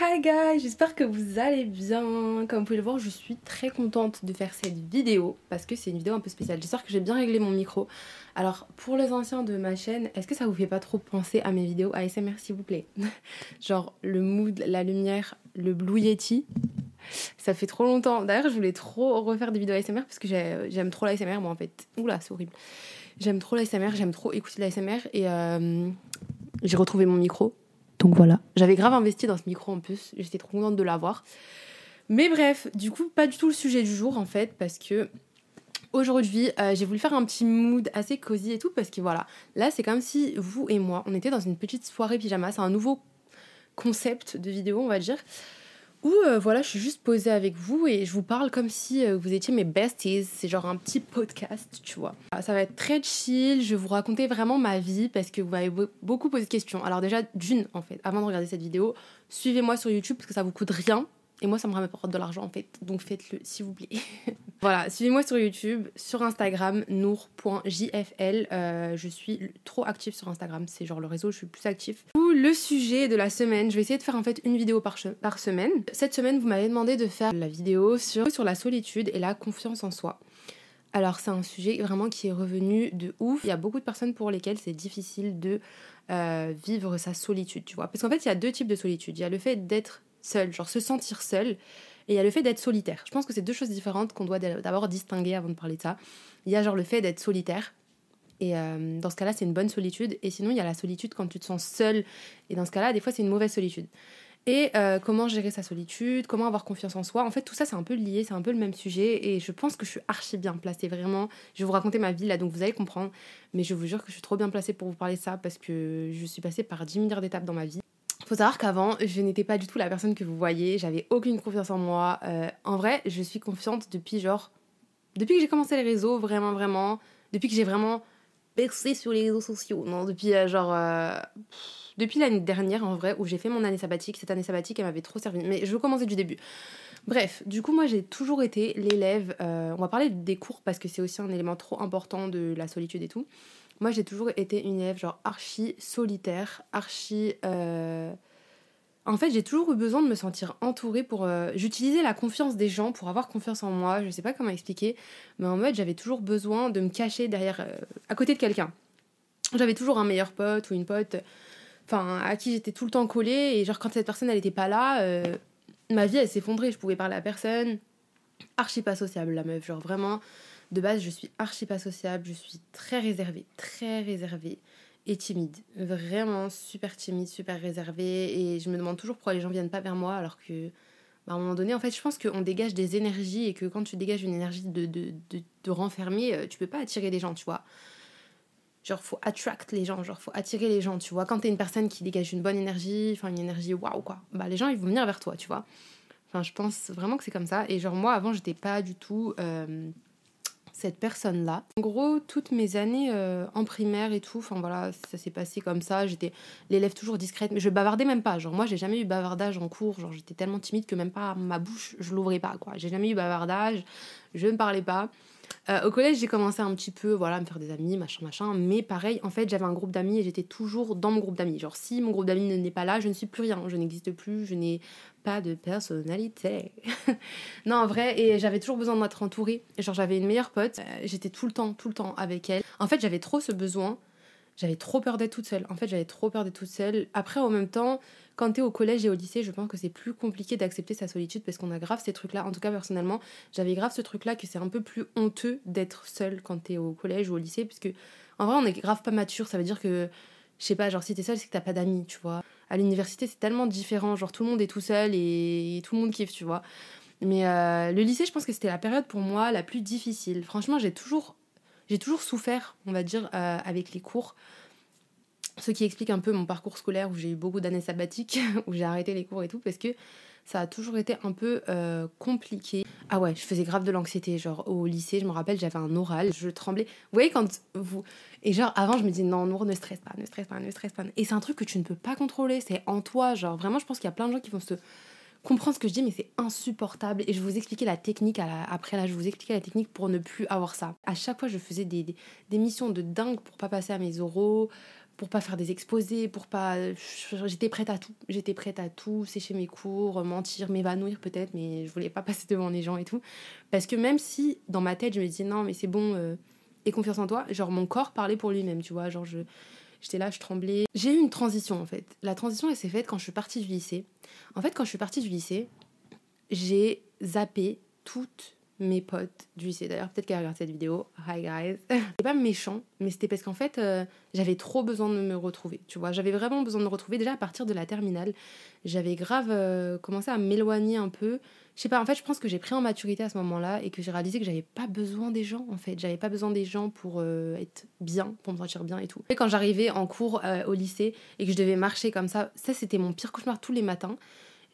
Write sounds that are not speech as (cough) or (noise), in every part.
Hi guys, j'espère que vous allez bien. Comme vous pouvez le voir, je suis très contente de faire cette vidéo parce que c'est une vidéo un peu spéciale. J'espère que j'ai bien réglé mon micro. Alors, pour les anciens de ma chaîne, est-ce que ça vous fait pas trop penser à mes vidéos ASMR s'il vous plaît? (laughs) Genre le mood, la lumière, le Blue Yeti. Ça fait trop longtemps. D'ailleurs, je voulais trop refaire des vidéos ASMR parce que j'aime trop l'ASMR moi en fait. Oula, c'est horrible. J'aime trop l'ASMR, j'aime trop écouter l'ASMR et euh, j'ai retrouvé mon micro. Donc voilà. J'avais grave investi dans ce micro en plus. J'étais trop contente de l'avoir. Mais bref, du coup, pas du tout le sujet du jour en fait, parce que aujourd'hui, euh, j'ai voulu faire un petit mood assez cosy et tout, parce que voilà, là, c'est comme si vous et moi, on était dans une petite soirée pyjama. C'est un nouveau concept de vidéo, on va dire où euh, voilà, je suis juste posée avec vous et je vous parle comme si euh, vous étiez mes besties. C'est genre un petit podcast, tu vois. Ah, ça va être très chill, je vais vous raconter vraiment ma vie parce que vous m'avez beaucoup posé de questions. Alors déjà, d'une, en fait, avant de regarder cette vidéo, suivez-moi sur YouTube parce que ça vous coûte rien. Et moi, ça me rapporte de l'argent en fait. Donc faites-le, s'il vous plaît. (laughs) voilà, suivez-moi sur YouTube, sur Instagram, nour.jfl. Euh, je suis trop active sur Instagram. C'est genre le réseau je suis plus active. Le sujet de la semaine, je vais essayer de faire en fait une vidéo par, par semaine. Cette semaine, vous m'avez demandé de faire la vidéo sur, sur la solitude et la confiance en soi. Alors c'est un sujet vraiment qui est revenu de ouf. Il y a beaucoup de personnes pour lesquelles c'est difficile de euh, vivre sa solitude, tu vois. Parce qu'en fait, il y a deux types de solitude. Il y a le fait d'être seul, genre se sentir seul, et il y a le fait d'être solitaire. Je pense que c'est deux choses différentes qu'on doit d'abord distinguer avant de parler de ça. Il y a genre le fait d'être solitaire, et euh, dans ce cas-là, c'est une bonne solitude, et sinon il y a la solitude quand tu te sens seul, et dans ce cas-là, des fois c'est une mauvaise solitude. Et euh, comment gérer sa solitude, comment avoir confiance en soi? En fait, tout ça, c'est un peu lié, c'est un peu le même sujet. Et je pense que je suis archi bien placée, vraiment. Je vais vous raconter ma vie là, donc vous allez comprendre. Mais je vous jure que je suis trop bien placée pour vous parler de ça parce que je suis passée par 10 milliards d'étapes dans ma vie. Faut savoir qu'avant, je n'étais pas du tout la personne que vous voyez, j'avais aucune confiance en moi. Euh, en vrai, je suis confiante depuis genre. Depuis que j'ai commencé les réseaux, vraiment, vraiment. Depuis que j'ai vraiment percé sur les réseaux sociaux. Non, depuis euh, genre. Euh, depuis l'année dernière, en vrai, où j'ai fait mon année sabbatique. Cette année sabbatique, elle m'avait trop servi. Mais je veux commencer du début. Bref, du coup, moi j'ai toujours été l'élève. on va parler des cours parce que c'est aussi un élément trop important de la solitude et tout. Moi, j'ai toujours été une élève genre archi solitaire, archi. Euh, en fait, j'ai toujours eu besoin de me sentir entourée pour. Euh, j'utilisais la confiance des gens pour avoir confiance en moi. Je sais pas comment expliquer, mais en mode, j'avais toujours besoin de me cacher derrière, euh, à côté de quelqu'un. J'avais toujours un meilleur pote ou une pote, enfin, à qui j'étais tout le temps collée. Et genre, quand cette personne, elle était pas là, ma vie, elle s'effondrait. Je pouvais parler à personne. Archi pas sociable, la meuf. Genre, vraiment de base, je suis archi pas sociable, je suis très réservée, très réservée et timide. Vraiment super timide, super réservée. Et je me demande toujours pourquoi les gens viennent pas vers moi alors que. Bah, à un moment donné, en fait, je pense qu'on dégage des énergies et que quand tu dégages une énergie de, de, renfermer, euh, tu peux pas attirer les gens, tu vois. Genre, faut attract les gens, genre, faut attirer les gens, tu vois. Quand t'es une personne qui dégage une bonne énergie, enfin, une énergie waouh, quoi, bah, les gens, ils vont venir vers toi, tu vois. Enfin, je pense vraiment que c'est comme ça. Et genre, moi, avant, j'étais pas du tout. Euh, cette personne-là. En gros, toutes mes années euh, en primaire et tout, enfin voilà, ça s'est passé comme ça. J'étais l'élève toujours discrète, mais je bavardais même pas. Genre, moi, j'ai jamais eu bavardage en cours. Genre, j'étais tellement timide que même pas ma bouche, je l'ouvrais pas, quoi. J'ai jamais eu bavardage, je ne parlais pas. Euh, au collège, j'ai commencé un petit peu, voilà, à me faire des amis, machin, machin. Mais pareil, en fait, j'avais un groupe d'amis et j'étais toujours dans mon groupe d'amis. Genre, si mon groupe d'amis n'est pas là, je ne suis plus rien. Je n'existe plus, je n'ai pas de personnalité. (laughs) non, en vrai, et j'avais toujours besoin d'être entourée. Genre, j'avais une meilleure pote. Euh, j'étais tout le temps, tout le temps avec elle. En fait, j'avais trop ce besoin. J'avais trop peur d'être toute seule. En fait, j'avais trop peur d'être toute seule. Après, en même temps, quand t'es au collège et au lycée, je pense que c'est plus compliqué d'accepter sa solitude parce qu'on a grave ces trucs-là. En tout cas, personnellement, j'avais grave ce truc-là que c'est un peu plus honteux d'être seule quand t'es au collège ou au lycée, puisque en vrai, on est grave pas mature. Ça veut dire que, je sais pas, genre si t'es seule, c'est que t'as pas d'amis, tu vois. À l'université, c'est tellement différent. Genre tout le monde est tout seul et, tout le monde kiffe, tu vois. Mais euh, le lycée, je pense que c'était la période pour moi la plus difficile. Franchement, j'ai toujours, j'ai toujours souffert, on va dire, euh, avec les cours. Ce qui explique un peu mon parcours scolaire où j'ai eu beaucoup d'années sabbatiques, (laughs) où j'ai arrêté les cours et tout, parce que ça a toujours été un peu euh, compliqué. Ah ouais, je faisais grave de l'anxiété. Genre au lycée, je me rappelle, j'avais un oral, je tremblais. Vous voyez, quand vous. Et genre avant, je me disais non, Nour, ne stresse pas, ne stresse pas, ne stresse pas. Et c'est un truc que tu ne peux pas contrôler, c'est en toi. Genre vraiment, je pense qu'il y a plein de gens qui vont se comprendre ce que je dis, mais c'est insupportable. Et je vous expliquer la technique après là, je vous expliquer la technique pour ne plus avoir ça. À chaque fois, je faisais des, des, missions de dingue pour pas passer à mes oraux, pour pas faire des exposés, pour pas. J'étais prête à tout. J'étais prête à tout, sécher mes cours, mentir, m'évanouir peut-être, mais je voulais pas passer devant les gens et tout. Parce que même si dans ma tête je me disais non, mais c'est bon, euh, et confiance en toi, genre mon corps parlait pour lui-même, tu vois. Genre je. J'étais là, je tremblais. J'ai eu une transition en fait. La transition, elle s'est faite quand je suis partie du lycée. En fait, quand je suis partie du lycée, j'ai zappé toutes mes potes du lycée. D'ailleurs, peut-être qu'elle regarde cette vidéo. Hi guys. (laughs) C'est pas méchant, mais c'était parce qu'en fait, euh, j'avais trop besoin de me retrouver. Tu vois, j'avais vraiment besoin de me retrouver. Déjà à partir de la terminale, j'avais grave euh, commencé à m'éloigner un peu. Je sais pas, en fait, je pense que j'ai pris en maturité à ce moment-là et que j'ai réalisé que j'avais pas besoin des gens, en fait. J'avais pas besoin des gens pour euh, être bien, pour me sentir bien et tout. Et quand j'arrivais en cours au lycée et que je devais marcher comme ça, ça c'était mon pire cauchemar tous les matins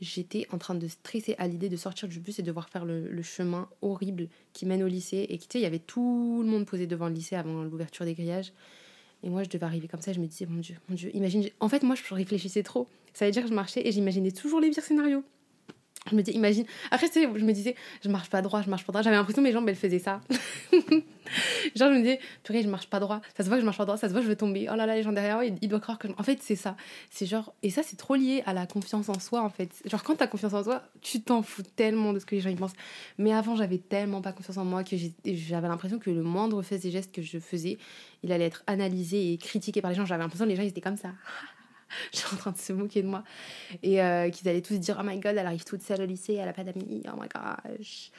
j'étais en train de stresser à l'idée de sortir du bus et de devoir faire le, chemin horrible qui mène au lycée. Et tu sais, il y avait tout le monde posé devant le lycée avant l'ouverture des grillages. Et moi, je devais arriver comme ça. Je me disais, mon Dieu, mon Dieu, imagine. En fait, moi, je réfléchissais trop. Ça veut dire que je marchais et j'imaginais toujours les pires scénarios. Je me dis, imagine. Après, tu je me disais, je marche pas droit, je marche pas droit. J'avais l'impression que mes jambes, elles faisaient ça. (laughs) Genre, je me disais, purée, je marche pas droit. Ça se voit que je marche pas droit, ça se voit que je vais tomber. Oh là là, les gens derrière moi, ils, doivent croire que. En fait, c'est ça. C'est genre. Et ça, c'est trop lié à la confiance en soi, en fait. Genre, quand t'as confiance en toi, tu t'en fous tellement de ce que les gens y pensent. Mais avant, j'avais tellement pas confiance en moi que j'avais l'impression que le moindre fait et geste que je faisais, il allait être analysé et critiqué par les gens. J'avais l'impression que les gens, ils étaient comme ça. (laughs) (laughs) je suis en train de se moquer de moi. Et euh, qu'ils allaient tous dire Oh my god, elle arrive toute seule au lycée, elle a pas d'amis, oh my gosh.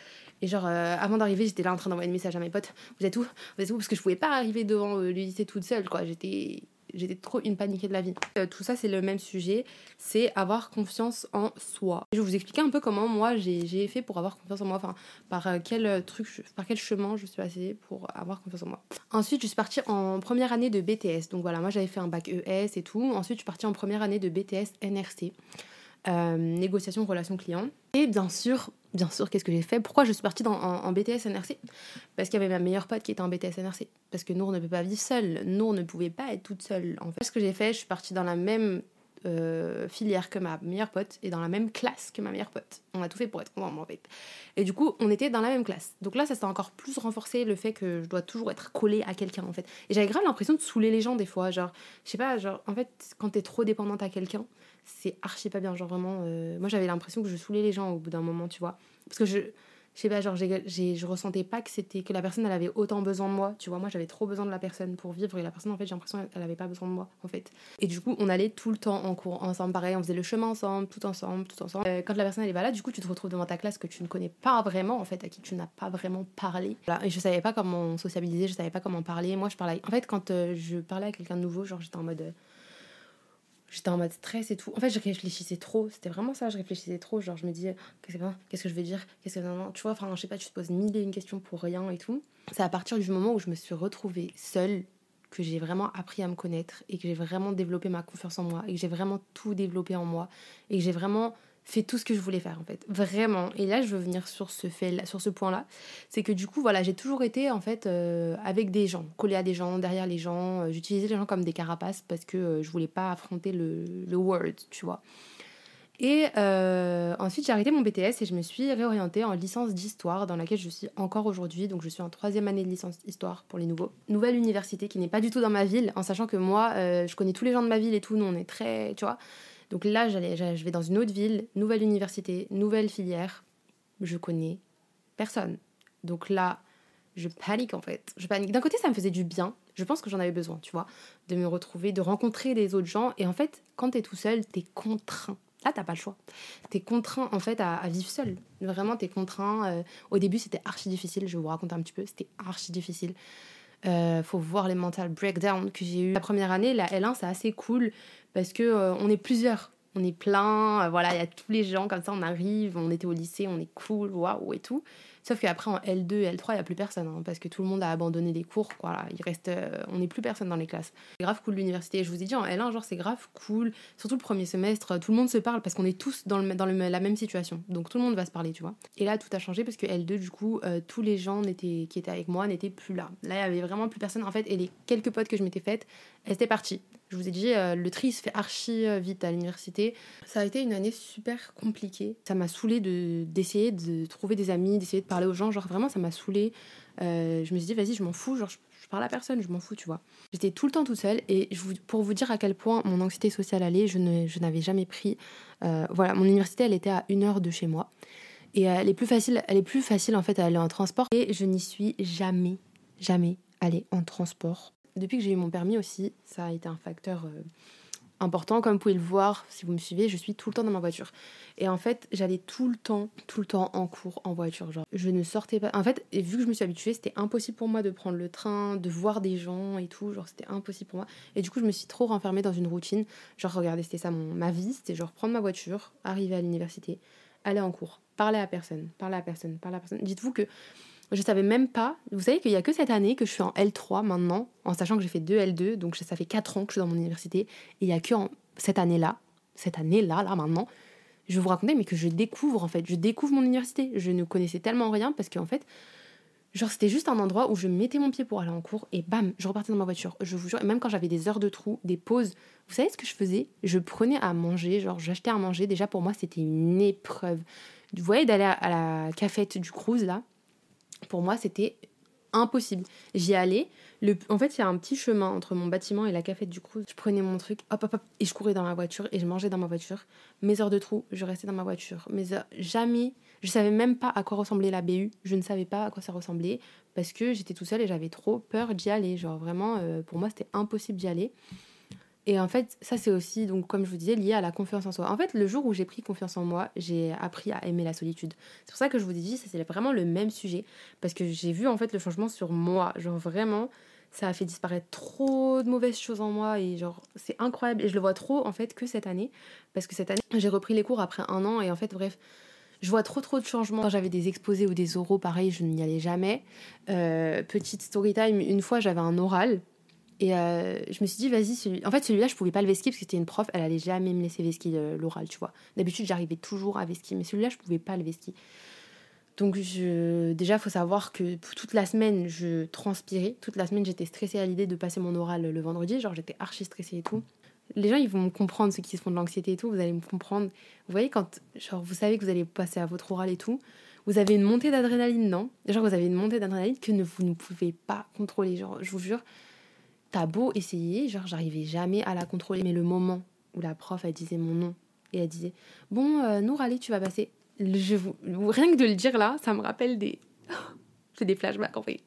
Et genre, euh, avant d'arriver, j'étais là en train d'envoyer des messages à mes potes Vous êtes où? Vous êtes où? Parce que je pouvais pas arriver devant euh, le lycée toute seule, quoi. J'étais j'étais trop une paniquée de la vie. Euh, tout ça, c'est le même sujet, c'est avoir confiance en soi. Je vais vous expliquer un peu comment moi j'ai fait pour avoir confiance en moi, enfin par euh, quel truc, par quel chemin je suis passée pour avoir confiance en moi. Ensuite, je suis partie en première année de BTS. Donc voilà, moi j'avais fait un bac ES et tout. Ensuite, je suis partie en première année de BTS NRC. Euh, négociation relation client. Et bien sûr, bien sûr, qu'est-ce que j'ai fait? Pourquoi je suis partie dans, en, BTS NRC Parce qu'il y avait ma meilleure pote qui était en BTS NRC. Parce que Nour ne peut pas vivre seule. Nour ne pouvait pas être toute seule. En fait, ce que j'ai fait, je suis partie dans la même euh, filière que ma meilleure pote et dans la même classe que ma meilleure pote. On a tout fait pour être ensemble en fait. Et du coup, on était dans la même classe. Donc là, ça s'est encore plus renforcé le fait que je dois toujours être collée à quelqu'un en fait. Et j'avais grave l'impression de saouler les gens des fois. Genre, je sais pas, genre, en fait, quand t'es trop dépendante à quelqu'un, c'est archi pas bien. Genre vraiment, euh, moi j'avais l'impression que je saoulais les gens au bout d'un moment, tu vois. Parce que je, je sais pas, genre j'ai, je ressentais pas que c'était que la personne elle avait autant besoin de moi, tu vois. Moi j'avais trop besoin de la personne pour vivre et la personne en fait j'ai l'impression qu'elle avait pas besoin de moi en fait. Et du coup on allait tout le temps en cours ensemble, pareil, on faisait le chemin ensemble, tout ensemble, tout ensemble. Euh, quand la personne elle est pas là, du coup tu te retrouves devant ta classe que tu ne connais pas vraiment en fait, à qui tu n'as pas vraiment parlé. Et je savais pas comment sociabiliser, je savais pas comment parler. Moi je parlais, en fait quand euh, je parlais à quelqu'un de nouveau, genre j'étais en mode j'étais en mode stress et tout. En fait, je réfléchissais trop. C'était vraiment ça, je réfléchissais trop. Genre, je me disais, qu'est-ce que je vais dire? Qu'est-ce que non, non. Tu vois, enfin, je sais pas, tu te poses mille et une questions pour rien et tout. C'est à partir du moment où je me suis retrouvée seule que j'ai vraiment appris à me connaître et que j'ai vraiment développé ma confiance en moi et que j'ai vraiment tout développé en moi et que j'ai vraiment fait tout ce que je voulais faire en fait. Vraiment. Et là je veux venir sur ce fait sur ce point là c'est que du coup voilà j'ai toujours été en fait euh, avec des gens collé à des gens derrière les gens. Euh, j'utilisais les gens comme des carapaces parce que euh, je voulais pas affronter le, le word tu vois. Et ensuite j'ai arrêté mon BTS et je me suis réorientée en licence d'histoire dans laquelle je suis encore aujourd'hui. Donc je suis en troisième année de licence d'histoire pour les nouveaux. Nouvelle université qui n'est pas du tout dans ma ville en sachant que moi je connais tous les gens de ma ville et tout. Nous on est très tu vois donc là, je vais dans une autre ville, nouvelle université, nouvelle filière. Je connais personne. Donc là, je panique en fait. Je panique. D'un côté, ça me faisait du bien. Je pense que j'en avais besoin, tu vois, de me retrouver, de rencontrer des autres gens. Et en fait, quand t'es tout seul, t'es contraint. Là, t'as pas le choix. T'es contraint en fait à, vivre seul. Vraiment, t'es contraint. Euh, au début, c'était archi difficile. Je vais vous raconter un petit peu. C'était archi difficile. Euh, faut voir les mental breakdowns que j'ai eu la première année. La L1, c'est assez cool parce que euh, on est plusieurs. On est plein, euh, voilà, il y a tous les gens comme ça, on arrive, on était au lycée, on est cool, waouh et tout. Sauf qu'après en L2 L3, il n'y a plus personne, hein, parce que tout le monde a abandonné les cours, voilà, il reste, euh, on n'est plus personne dans les classes. C'est grave cool l'université, je vous ai dit en L1, genre c'est grave cool, surtout le premier semestre, tout le monde se parle parce qu'on est tous dans, la même situation, donc tout le monde va se parler, tu vois. Et là, tout a changé parce que L2, du coup, tous les gens qui étaient avec moi n'étaient plus là. Là, il y avait vraiment plus personne, en fait, et les quelques potes que je m'étais faites, elles étaient parties. Je vous ai dit, euh, le tri se fait archi vite à l'université. Ça a été une année super compliquée. Ça m'a saoulé d'essayer de trouver des amis, d'essayer de parler aux gens. Genre vraiment, ça m'a saoulé. Euh, je me suis dit, vas-y, je m'en fous. Genre, je, parle à personne, je m'en fous, tu vois. J'étais tout le temps toute seule et pour vous dire à quel point mon anxiété sociale allait, je, n'avais jamais pris. euh, voilà, mon université, elle était à une heure de chez moi. Et euh, elle est plus facile, elle est plus facile en fait à aller en transport. Et je n'y suis jamais, jamais allée en transport. Depuis que j'ai eu mon permis aussi, ça a été un facteur euh, important. Comme vous pouvez le voir, si vous me suivez, je suis tout le temps dans ma voiture. Et en fait, j'allais tout le temps, tout le temps en cours en voiture. Genre, je ne sortais pas. En fait, et vu que je me suis habituée, c'était impossible pour moi de prendre le train, de voir des gens et tout. Genre, c'était impossible pour moi. Et du coup, je me suis trop renfermée dans une routine. Genre, regardez, c'était ça mon, ma vie. C'était genre prendre ma voiture, arriver à l'université, aller en cours, parler à personne, parler à personne, parler à personne. Dites-vous que je savais même pas. Vous savez qu'il y a que cette année que je suis en L3 maintenant, en sachant que j'ai fait deux L2, donc ça fait 4 ans que je suis dans mon université. Et il y a que en cette année-là, cette année-là, là maintenant, je vais vous raconter, mais que je découvre en fait. Je découvre mon université. Je ne connaissais tellement rien parce qu'en fait, genre c'était juste un endroit où je mettais mon pied pour aller en cours et bam, je repartais dans ma voiture. Je vous jure, et même quand j'avais des heures de trou, des pauses, vous savez ce que je faisais? Je prenais à manger, genre j'achetais à manger. Déjà pour moi, c'était une épreuve. Vous voyez, d'aller à- la cafette du cruise là, pour moi, c'était impossible. J'y allais. En fait, il y a un petit chemin entre mon bâtiment et la cafette du cruise. Je prenais mon truc, hop, hop, hop, et je courais dans ma voiture et je mangeais dans ma voiture. Mes heures de trou, je restais dans ma voiture. Mes heures, jamais, je savais même pas à quoi ressemblait la BU. Je ne savais pas à quoi ça ressemblait parce que j'étais tout seule et j'avais trop peur d'y aller. Genre vraiment, euh, pour moi, c'était impossible d'y aller. Et en fait, ça c'est aussi, donc comme je vous disais, lié à la confiance en soi. En fait, le jour où j'ai pris confiance en moi, j'ai appris à aimer la solitude. C'est pour ça que je vous dit, ça c'est vraiment le même sujet, parce que j'ai vu en fait le changement sur moi. Genre vraiment, ça a fait disparaître trop de mauvaises choses en moi et genre c'est incroyable. Et je le vois trop en fait que cette année, parce que cette année j'ai repris les cours après un an et en fait bref. Je vois trop trop de changements. Quand j'avais des exposés ou des oraux, pareil, je n'y allais jamais. Euh, petite story time, une fois j'avais un oral et euh, je me suis dit, vas-y, celui... en fait, celui-là, je pouvais pas le vesquiller parce que c'était une prof, elle allait jamais me laisser vesquiller euh, l'oral, tu vois. D'habitude, j'arrivais toujours à vesquiller, mais celui-là, je pouvais pas le vesquiller. Donc, je... déjà, faut savoir que toute la semaine, je transpirais. Toute la semaine, j'étais stressée à l'idée de passer mon oral le vendredi. Genre, j'étais archi stressée et tout. Les gens, ils vont me comprendre, ceux qui se font de l'anxiété et tout, vous allez me comprendre. Vous voyez, quand genre, vous savez que vous allez passer à votre oral et tout, vous avez une montée d'adrénaline, non? Genre, vous avez une montée d'adrénaline que vous ne pouvez pas contrôler. Genre, je vous jure, t'as beau essayer, genre j'arrivais jamais à la contrôler. Mais le moment où la prof elle disait mon nom et elle disait bon euh, allez tu vas passer, je vous rien que de le dire là, ça me rappelle des (gasps) c'est des flashbacks en fait.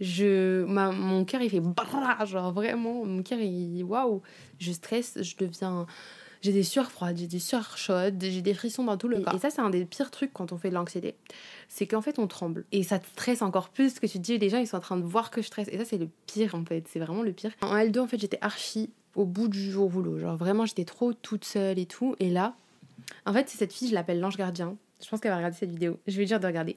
Je ma, mon cœur il fait genre vraiment mon cœur il waouh, je stresse, je deviens j'ai des sueurs froides, j'ai des sueurs chaudes, j'ai des frissons dans tout le corps. Et ça, c'est un des pires trucs quand on fait de l'anxiété. C'est qu'en fait, on tremble. Et ça te stresse encore plus que tu te dis, les gens, ils sont en train de voir que je stresse. Et ça, c'est le pire, en fait. C'est vraiment le pire. En L2, en fait, j'étais archi au bout du jour rouleau. Genre, vraiment, j'étais trop toute seule et tout. Et là, en fait, c'est cette fille, je l'appelle l'ange je Je pense qu'elle va regarder cette vidéo. Je vais lui dire de regarder.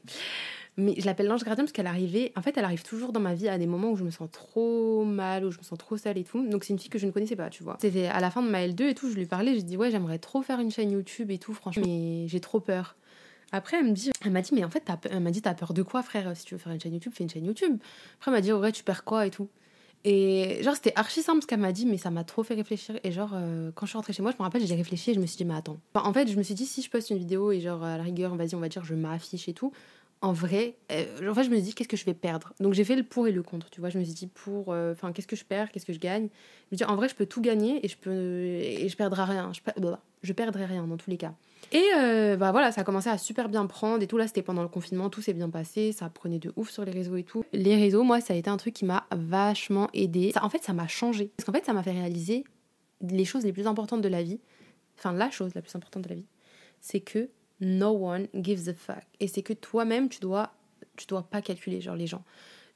Mais je l'appelle l'ange gardien parce qu'elle arrivait. En fait, elle arrive toujours dans ma vie à des moments où je me sens trop mal, où je me sens trop seule et tout. Donc, c'est une fille que je ne connaissais pas, tu vois. C'était à la fin de ma L2 et tout. Je lui parlais. Je dis, ouais, j'aimerais trop faire une chaîne YouTube et tout, franchement. Mais j'ai trop peur. Après, elle me dit, elle m'a dit, mais en fait, peur- elle m'a dit, t'as peur de quoi, frère Si tu veux faire une chaîne YouTube, fais une chaîne YouTube. Après, elle m'a dit, ouais, tu perds quoi et tout. Et genre, c'était archi simple ce qu'elle m'a dit, mais ça m'a trop fait réfléchir. Et genre, euh, quand je suis rentrée chez moi, je me rappelle, j'ai réfléchi et je me suis dit, mais attends. En fait, je me suis dit, si je poste une vidéo et genre, à la rigueur, vas-y, on va dire, je m'affiche et tout. En vrai, euh, je me dit, qu'est-ce que je vais perdre? Donc, j'ai fait le pour et le contre, tu vois. Je me suis dit, pour. euh, Enfin, qu'est-ce que je perds? Qu'est-ce que je gagne? Je me dis, en vrai, je peux tout gagner et je, peux, et je perdrai rien. Je, je perdrai rien dans tous les cas. Et euh, bah voilà, ça a commencé à super bien prendre et tout. Là, c'était pendant le confinement, tout s'est bien passé. Ça prenait de ouf sur les réseaux et tout. Les réseaux, moi, ça a été un truc qui m'a vachement aidé. En fait, ça m'a changé. Parce qu'en fait, ça m'a fait réaliser les choses les plus importantes de la vie. Enfin, la chose la plus importante de la vie. C'est que no one gives a fuck. Et c'est que toi-même, tu dois, tu dois pas calculer, genre, les gens.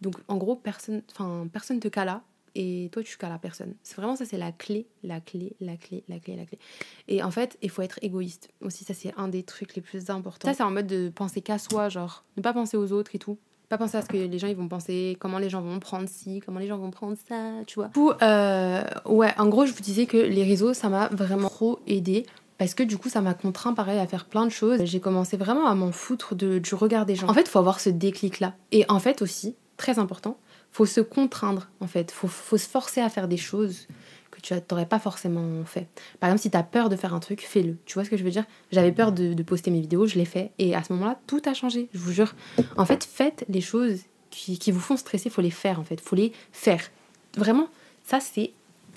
Donc, en gros, personne, enfin, personne te cala et toi, tu cales personne. C'est vraiment ça, c'est la clé, la clé, la clé, la clé, la clé. Et en fait, il faut être égoïste. Aussi, ça, c'est un des trucs les plus importants. Ça, c'est en mode de penser qu'à soi, genre, ne pas penser aux autres et tout. Pas penser à ce que les gens ils vont penser, comment les gens vont prendre ci, comment les gens vont prendre ça, tu vois. Du coup, euh, ouais, en gros, je vous disais que les réseaux, ça m'a vraiment trop aidé. Parce que du coup, ça m'a contraint, pareil, à faire plein de choses. J'ai commencé vraiment à m'en foutre de, du regard des gens. En fait, faut avoir ce déclic-là. Et en fait, aussi, très important, faut se contraindre, en fait. Faut, faut se forcer à faire des choses que tu n'aurais pas forcément fait. Par exemple, si tu as peur de faire un truc, fais-le. Tu vois ce que je veux dire? J'avais peur de, poster mes vidéos, je l'ai fait. Et à ce moment-là, tout a changé, je vous jure. En fait, faites les choses qui, qui vous font stresser, faut les faire en fait, faut les faire. Vraiment, ça c'est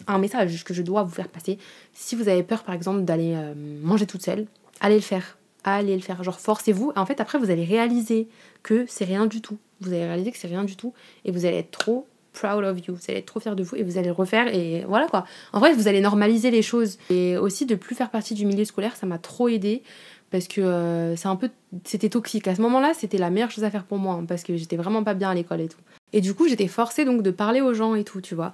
un message que je dois vous faire passer. Si vous avez peur par exemple d'aller euh, manger toute seule, allez le faire. Allez le faire. Genre forcez-vous. En fait après vous allez réaliser que c'est rien du tout. Vous allez réaliser que c'est rien du tout et vous allez être trop proud of you. Vous allez être trop fier de vous et vous allez le refaire et voilà quoi. En vrai vous allez normaliser les choses et aussi de plus faire partie du milieu scolaire ça m'a trop aidé parce que euh, c'est un peu c'était toxique à ce moment-là c'était la meilleure chose à faire pour moi hein, parce que j'étais vraiment pas bien à l'école et tout et du coup j'étais forcée donc de parler aux gens et tout tu vois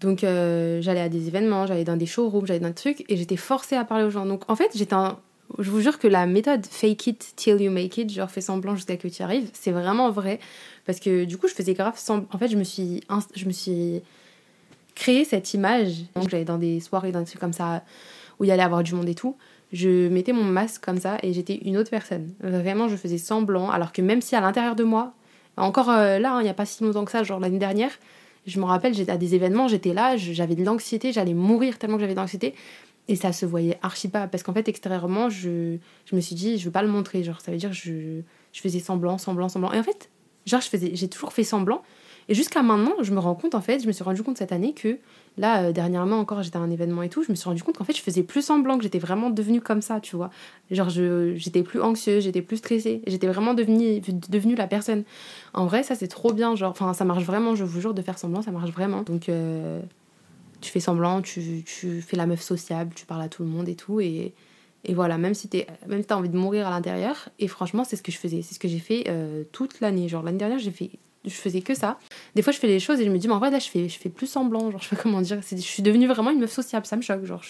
donc euh, j'allais à des événements j'allais dans des showrooms j'allais dans des trucs et j'étais forcée à parler aux gens. Donc en fait j'étais un... je vous jure que la méthode fake it till you make it genre fais semblant jusqu'à que tu y arrives c'est vraiment vrai. Parce que du coup je faisais grave semblant en fait je me suis je me suis créé cette image. Donc j'allais dans des soirées dans des trucs comme ça où il y allait avoir du monde et tout. Je mettais mon masque comme ça et j'étais une autre personne. Vraiment, je faisais semblant, alors que même si à l'intérieur de moi, encore euh, là, hein, il n'y a pas si longtemps que ça, genre l'année dernière, je me rappelle, à des événements, j'étais là, j'avais de l'anxiété, j'allais mourir tellement que j'avais de l'anxiété. Et ça se voyait archi pas, parce qu'en fait, extérieurement, je, je me suis dit, je veux pas le montrer, genre, ça veut dire que je, je faisais semblant, semblant, semblant. Et en fait, genre, je faisais, j'ai toujours fait semblant. Et jusqu'à maintenant, je me rends compte, en fait, je me suis rendu compte cette année que Là, euh, dernièrement encore, j'étais à un événement et tout, je me suis rendu compte qu'en fait, je faisais plus semblant, que j'étais vraiment devenue comme ça, tu vois. Genre, j'étais plus anxieuse, j'étais plus stressée, j'étais vraiment devenue, devenue la personne. En vrai, ça, c'est trop bien, genre, enfin, ça marche vraiment, je vous jure, de faire semblant, ça marche vraiment. Donc, euh, tu fais semblant, tu, tu, fais la meuf sociable, tu parles à tout le monde et tout, et, et voilà, même si t'as envie de mourir à l'intérieur, et franchement, c'est ce que je faisais, c'est ce que j'ai fait euh, toute l'année. Genre, l'année dernière, j'ai fait je faisais que ça. Des fois, je fais les choses et je me dis, mais en vrai, là, je fais, je fais plus semblant. Genre, je sais comment dire. Je suis devenue vraiment une meuf sociable. Ça me choque. Genre,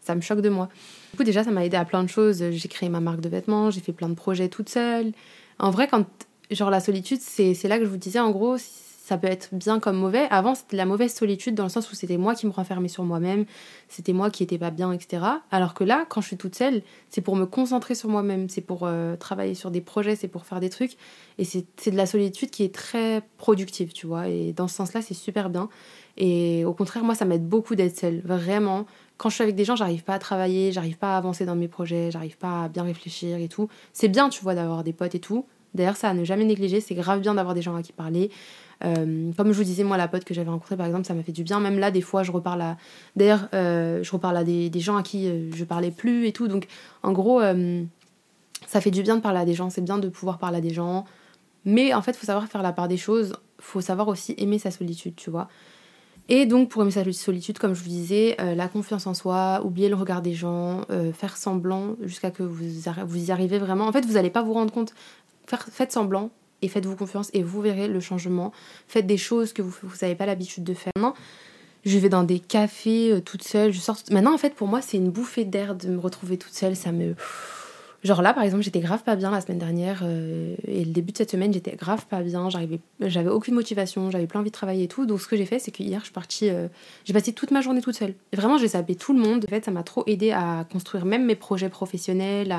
ça me choque de moi. Du coup, déjà, ça m'a aidé à plein de choses. J'ai créé ma marque de vêtements, j'ai fait plein de projets toute seule. En vrai, quand. Genre, la solitude, c'est là que je vous disais, en gros, ça peut être bien comme mauvais. Avant, c'était la mauvaise solitude dans le sens où c'était moi qui me renfermais sur moi-même, c'était moi qui étais pas bien, etc. Alors que là, quand je suis toute seule, c'est pour me concentrer sur moi-même, c'est pour euh, travailler sur des projets, c'est pour faire des trucs. Et c'est de la solitude qui est très productive, tu vois. Et dans ce sens-là, c'est super bien. Et au contraire, moi, ça m'aide beaucoup d'être seule. Vraiment, quand je suis avec des gens, j'arrive pas à travailler, j'arrive pas à avancer dans mes projets, j'arrive pas à bien réfléchir et tout. C'est bien, tu vois, d'avoir des potes et tout. D'ailleurs, ça à ne jamais négliger, c'est grave bien d'avoir des gens à qui parler. Euh, comme je vous disais, moi, la pote que j'avais rencontrée, par exemple, ça m'a fait du bien. Même là, des fois, je reparle à. D'ailleurs, euh, je reparle à des, gens à qui euh, je parlais plus et tout. Donc, en gros, ça fait du bien de parler à des gens. C'est bien de pouvoir parler à des gens. Mais en fait, il faut savoir faire la part des choses. faut savoir aussi aimer sa solitude, tu vois. Et donc, pour aimer sa solitude, comme je vous disais, la confiance en soi, oublier le regard des gens, faire semblant jusqu'à que vous, vous y arrivez vraiment. En fait, vous n'allez pas vous rendre compte. Faites semblant, et faites-vous confiance et vous verrez le changement. Faites des choses que vous n'avez pas l'habitude de faire. Maintenant, je vais dans des cafés euh, toute seule, je sors. Maintenant, en fait, pour moi, c'est une bouffée d'air de me retrouver toute seule. Ça me. Genre là, par exemple, j'étais grave pas bien la semaine dernière euh, et le début de cette semaine, j'étais grave pas bien. J'avais aucune motivation, j'avais plein envie de travailler et tout. Donc, ce que j'ai fait, c'est que hier, je suis partie. Euh, j'ai passé toute ma journée toute seule. Et vraiment, j'ai sapé tout le monde. En fait, ça m'a trop aidé à construire même mes projets professionnels,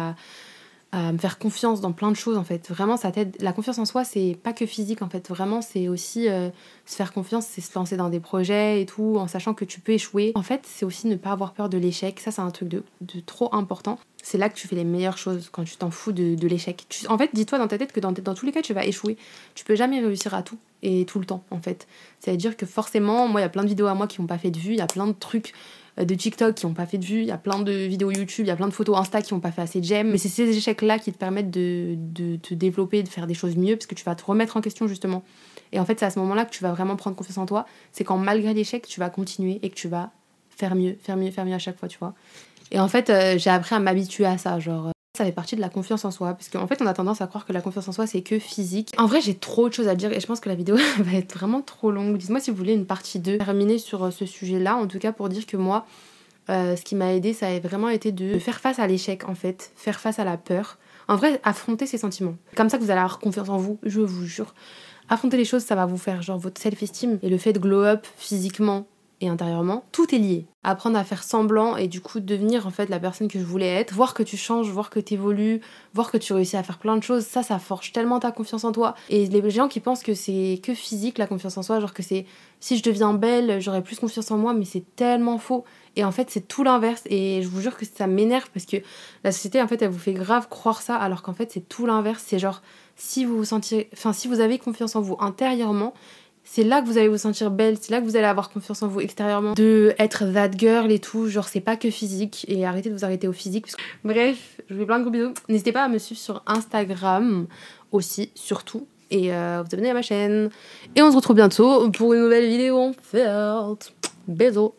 à me faire confiance dans plein de choses en fait. Vraiment, ça t'aide. La confiance en soi, c'est pas que physique en fait. Vraiment, c'est aussi euh, se faire confiance, c'est se lancer dans des projets et tout, en sachant que tu peux échouer. En fait, c'est aussi ne pas avoir peur de l'échec. Ça, c'est un truc de, de, trop important. C'est là que tu fais les meilleures choses quand tu t'en fous de, de l'échec. En fait, dis-toi dans ta tête que dans, dans tous les cas, tu vas échouer. Tu peux jamais réussir à tout et tout le temps en fait. Ça veut dire que forcément, moi, il y a plein de vidéos à moi qui n'ont pas fait de vues, il y a plein de trucs euh, de TikTok qui n'ont pas fait de vues, il y a plein de vidéos YouTube, il y a plein de photos Insta qui n'ont pas fait assez de j'aime. Mais c'est ces échecs-là qui te permettent de, de te développer, de faire des choses mieux, parce que tu vas te remettre en question justement. Et en fait, c'est à ce moment-là que tu vas vraiment prendre confiance en toi. C'est quand malgré l'échec, tu vas continuer et que tu vas faire mieux, faire mieux, faire mieux à chaque fois, tu vois. Et en fait, euh, j'ai appris à m'habituer à ça, genre ça fait partie de la confiance en soi. Parce qu'en fait, on a tendance à croire que la confiance en soi, c'est que physique. En vrai, j'ai trop de choses à dire et je pense que la vidéo (laughs) va être vraiment trop longue. Dites-moi si vous voulez une partie 2 terminer sur euh, ce sujet-là. En tout cas, pour dire que moi, euh, ce qui m'a aidé, ça a vraiment été de faire face à l'échec, en fait. Faire face à la peur. En vrai, affronter ses sentiments. Comme ça vous allez avoir confiance en vous, je vous jure. Affronter les choses, ça va vous faire genre votre self-esteem et le fait de glow up physiquement, intérieurement, tout est lié. Apprendre à faire semblant et du coup devenir en fait la personne que je voulais être, voir que tu changes, voir que tu évolues, voir que tu réussis à faire plein de choses, ça ça forge tellement ta confiance en toi. Et les gens qui pensent que c'est que physique la confiance en soi, genre que c'est si je deviens belle, j'aurai plus confiance en moi, mais c'est tellement faux. Et en fait, c'est tout l'inverse et je vous jure que ça m'énerve parce que la société en fait, elle vous fait grave croire ça alors qu'en fait, c'est tout l'inverse, c'est genre si vous vous sentiez, enfin si vous avez confiance en vous intérieurement, c'est là que vous allez vous sentir belle, c'est là que vous allez avoir confiance en vous extérieurement. De être that girl et tout, genre c'est pas que physique et arrêtez de vous arrêter au physique. Bref, je vous fais plein de gros bisous. N'hésitez pas à me suivre sur Instagram aussi, surtout, et euh, vous abonner à ma chaîne. Et on se retrouve bientôt pour une nouvelle vidéo fait. Bisous